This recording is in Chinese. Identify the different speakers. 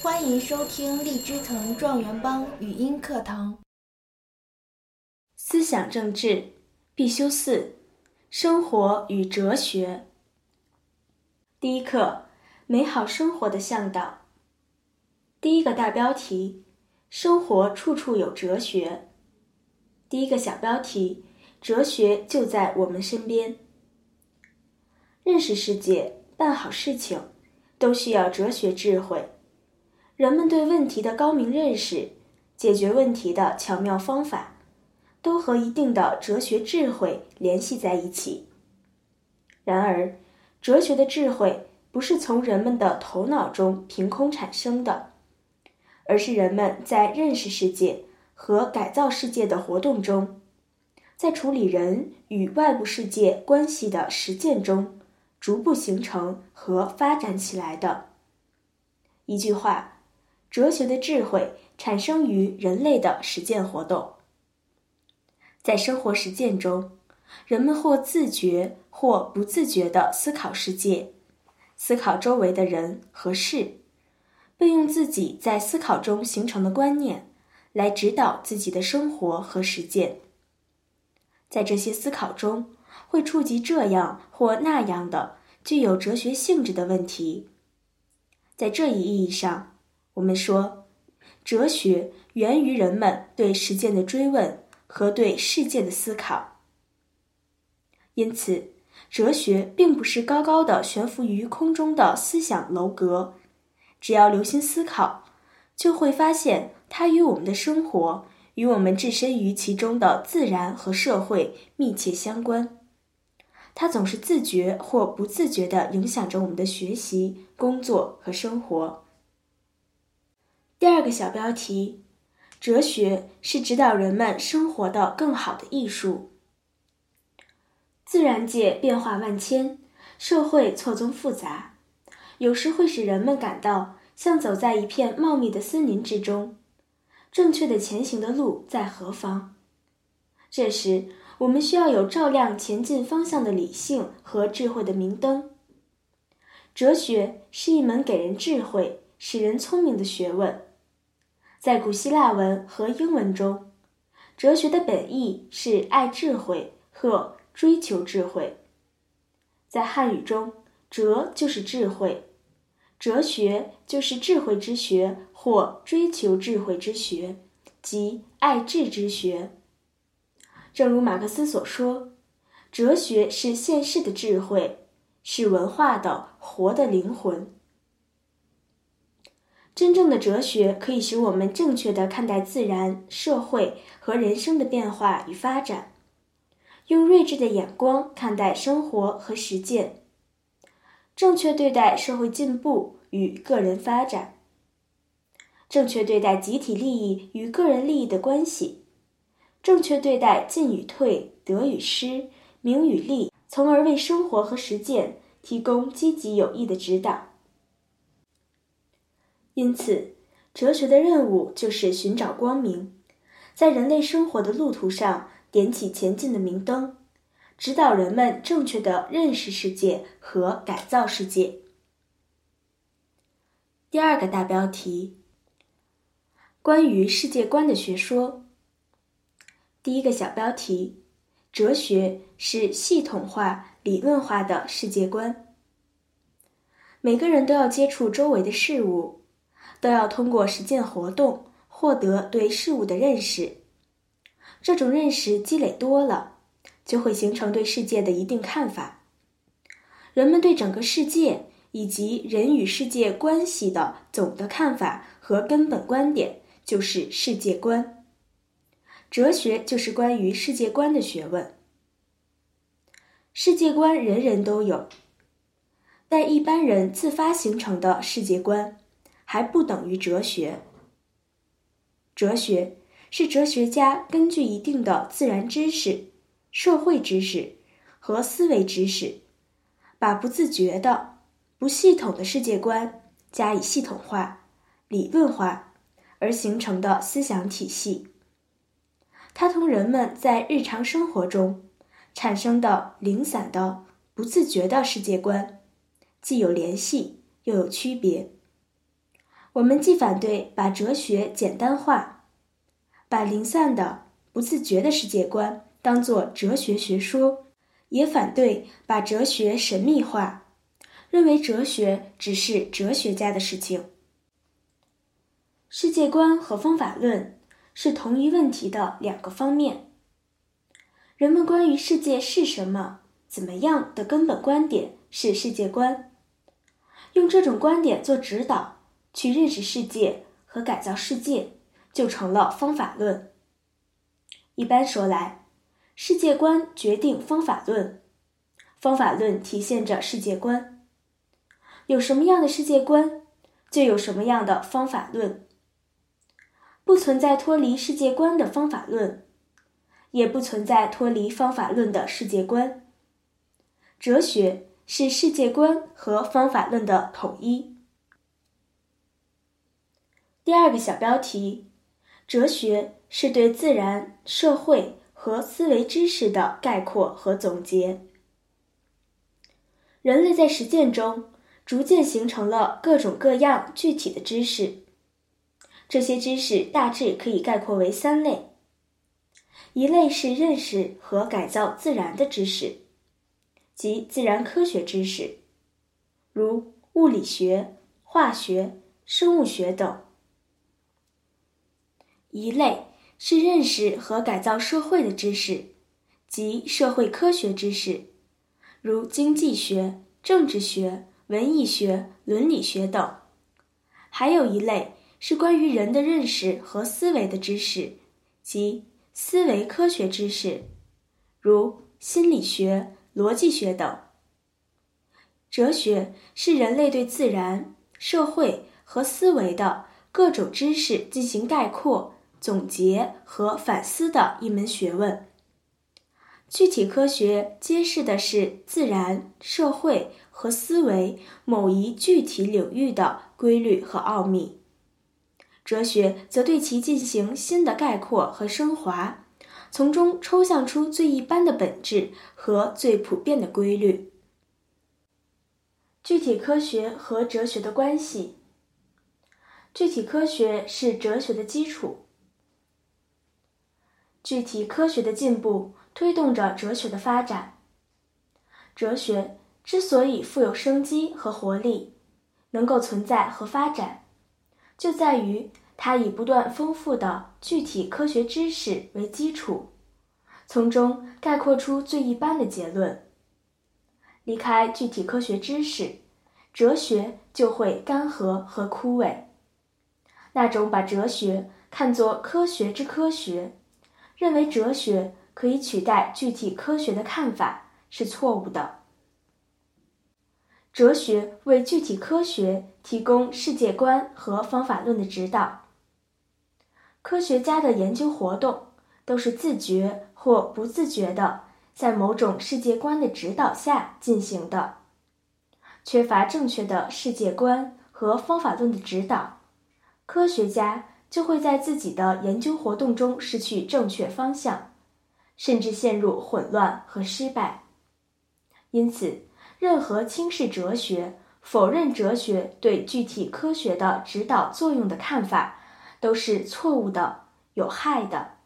Speaker 1: 欢迎收听荔枝藤状元帮语音课堂。
Speaker 2: 思想政治必修四：生活与哲学。第一课：美好生活的向导。第一个大标题：生活处处有哲学。第一个小标题：哲学就在我们身边。认识世界，办好事情，都需要哲学智慧。人们对问题的高明认识，解决问题的巧妙方法，都和一定的哲学智慧联系在一起。然而，哲学的智慧不是从人们的头脑中凭空产生的，而是人们在认识世界和改造世界的活动中，在处理人与外部世界关系的实践中。逐步形成和发展起来的。一句话，哲学的智慧产生于人类的实践活动。在生活实践中，人们或自觉或不自觉地思考世界，思考周围的人和事，并用自己在思考中形成的观念来指导自己的生活和实践。在这些思考中，会触及这样或那样的具有哲学性质的问题。在这一意义上，我们说，哲学源于人们对实践的追问和对世界的思考。因此，哲学并不是高高的悬浮于空中的思想楼阁，只要留心思考，就会发现它与我们的生活、与我们置身于其中的自然和社会密切相关。它总是自觉或不自觉地影响着我们的学习、工作和生活。第二个小标题：哲学是指导人们生活的更好的艺术。自然界变化万千，社会错综复杂，有时会使人们感到像走在一片茂密的森林之中，正确的前行的路在何方？这时。我们需要有照亮前进方向的理性和智慧的明灯。哲学是一门给人智慧、使人聪明的学问。在古希腊文和英文中，哲学的本意是爱智慧或追求智慧。在汉语中，“哲”就是智慧，哲学就是智慧之学或追求智慧之学，即爱智之学。正如马克思所说，哲学是现世的智慧，是文化的活的灵魂。真正的哲学可以使我们正确的看待自然、社会和人生的变化与发展，用睿智的眼光看待生活和实践，正确对待社会进步与个人发展，正确对待集体利益与个人利益的关系。正确对待进与退、得与失、名与利，从而为生活和实践提供积极有益的指导。因此，哲学的任务就是寻找光明，在人类生活的路途上点起前进的明灯，指导人们正确的认识世界和改造世界。第二个大标题：关于世界观的学说。第一个小标题：哲学是系统化、理论化的世界观。每个人都要接触周围的事物，都要通过实践活动获得对事物的认识。这种认识积累多了，就会形成对世界的一定看法。人们对整个世界以及人与世界关系的总的看法和根本观点，就是世界观。哲学就是关于世界观的学问。世界观人人都有，但一般人自发形成的世界观还不等于哲学。哲学是哲学家根据一定的自然知识、社会知识和思维知识，把不自觉的、不系统的世界观加以系统化、理论化而形成的思想体系。它同人们在日常生活中产生的零散的、不自觉的世界观，既有联系又有区别。我们既反对把哲学简单化，把零散的、不自觉的世界观当作哲学学说，也反对把哲学神秘化，认为哲学只是哲学家的事情。世界观和方法论是同一问题的两个方面。人们关于世界是什么、怎么样的根本观点是世界观，用这种观点做指导去认识世界和改造世界，就成了方法论。一般说来，世界观决定方法论，方法论体现着世界观。有什么样的世界观，就有什么样的方法论。不存在脱离世界观的方法论，也不存在脱离方法论的世界观。哲学是世界观和方法论的统一。第二个小标题：哲学是对自然、社会和思维知识的概括和总结。人类在实践中逐渐形成了各种各样具体的知识。这些知识大致可以概括为三类：一类是认识和改造自然的知识，即自然科学知识，如物理学、化学、生物学等；一类是认识和改造社会的知识，即社会科学知识，如经济学、政治学、文艺学、伦理学等；还有一类。是关于人的认识和思维的知识，即思维科学知识，如心理学、逻辑学等。哲学是人类对自然、社会和思维的各种知识进行概括、总结和反思的一门学问。具体科学揭示的是自然、社会和思维某一具体领域的规律和奥秘。哲学则对其进行新的概括和升华，从中抽象出最一般的本质和最普遍的规律。具体科学和哲学的关系。具体科学是哲学的基础。具体科学的进步推动着哲学的发展。哲学之所以富有生机和活力，能够存在和发展。就在于它以不断丰富的具体科学知识为基础，从中概括出最一般的结论。离开具体科学知识，哲学就会干涸和枯萎。那种把哲学看作科学之科学，认为哲学可以取代具体科学的看法是错误的。哲学为具体科学提供世界观和方法论的指导。科学家的研究活动都是自觉或不自觉的，在某种世界观的指导下进行的。缺乏正确的世界观和方法论的指导，科学家就会在自己的研究活动中失去正确方向，甚至陷入混乱和失败。因此。任何轻视哲学、否认哲学对具体科学的指导作用的看法，都是错误的、有害的。